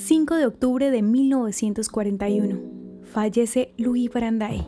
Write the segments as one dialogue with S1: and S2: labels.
S1: 5 de octubre de 1941. Fallece Louis Brandeis.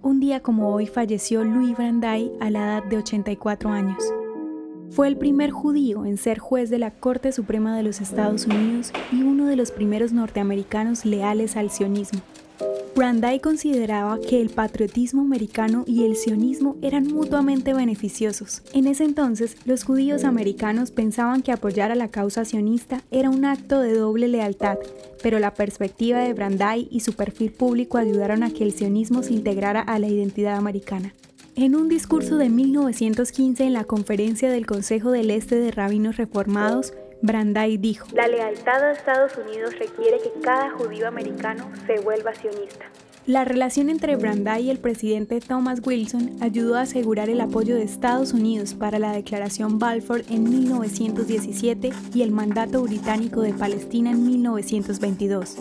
S1: Un día como hoy falleció Louis Brandeis a la edad de 84 años. Fue el primer judío en ser juez de la Corte Suprema de los Estados Unidos y uno de los primeros norteamericanos leales al sionismo. Brandeis consideraba que el patriotismo americano y el sionismo eran mutuamente beneficiosos. En ese entonces, los judíos americanos pensaban que apoyar a la causa sionista era un acto de doble lealtad, pero la perspectiva de Brandeis y su perfil público ayudaron a que el sionismo se integrara a la identidad americana. En un discurso de 1915 en la conferencia del Consejo del Este de Rabinos Reformados, Brandeis dijo,
S2: La lealtad a Estados Unidos requiere que cada judío americano se vuelva sionista.
S1: La relación entre Brandeis y el presidente Thomas Wilson ayudó a asegurar el apoyo de Estados Unidos para la Declaración Balfour en 1917 y el mandato británico de Palestina en 1922.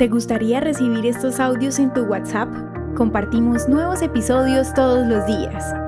S1: ¿Te gustaría recibir estos audios en tu WhatsApp? Compartimos nuevos episodios todos los días.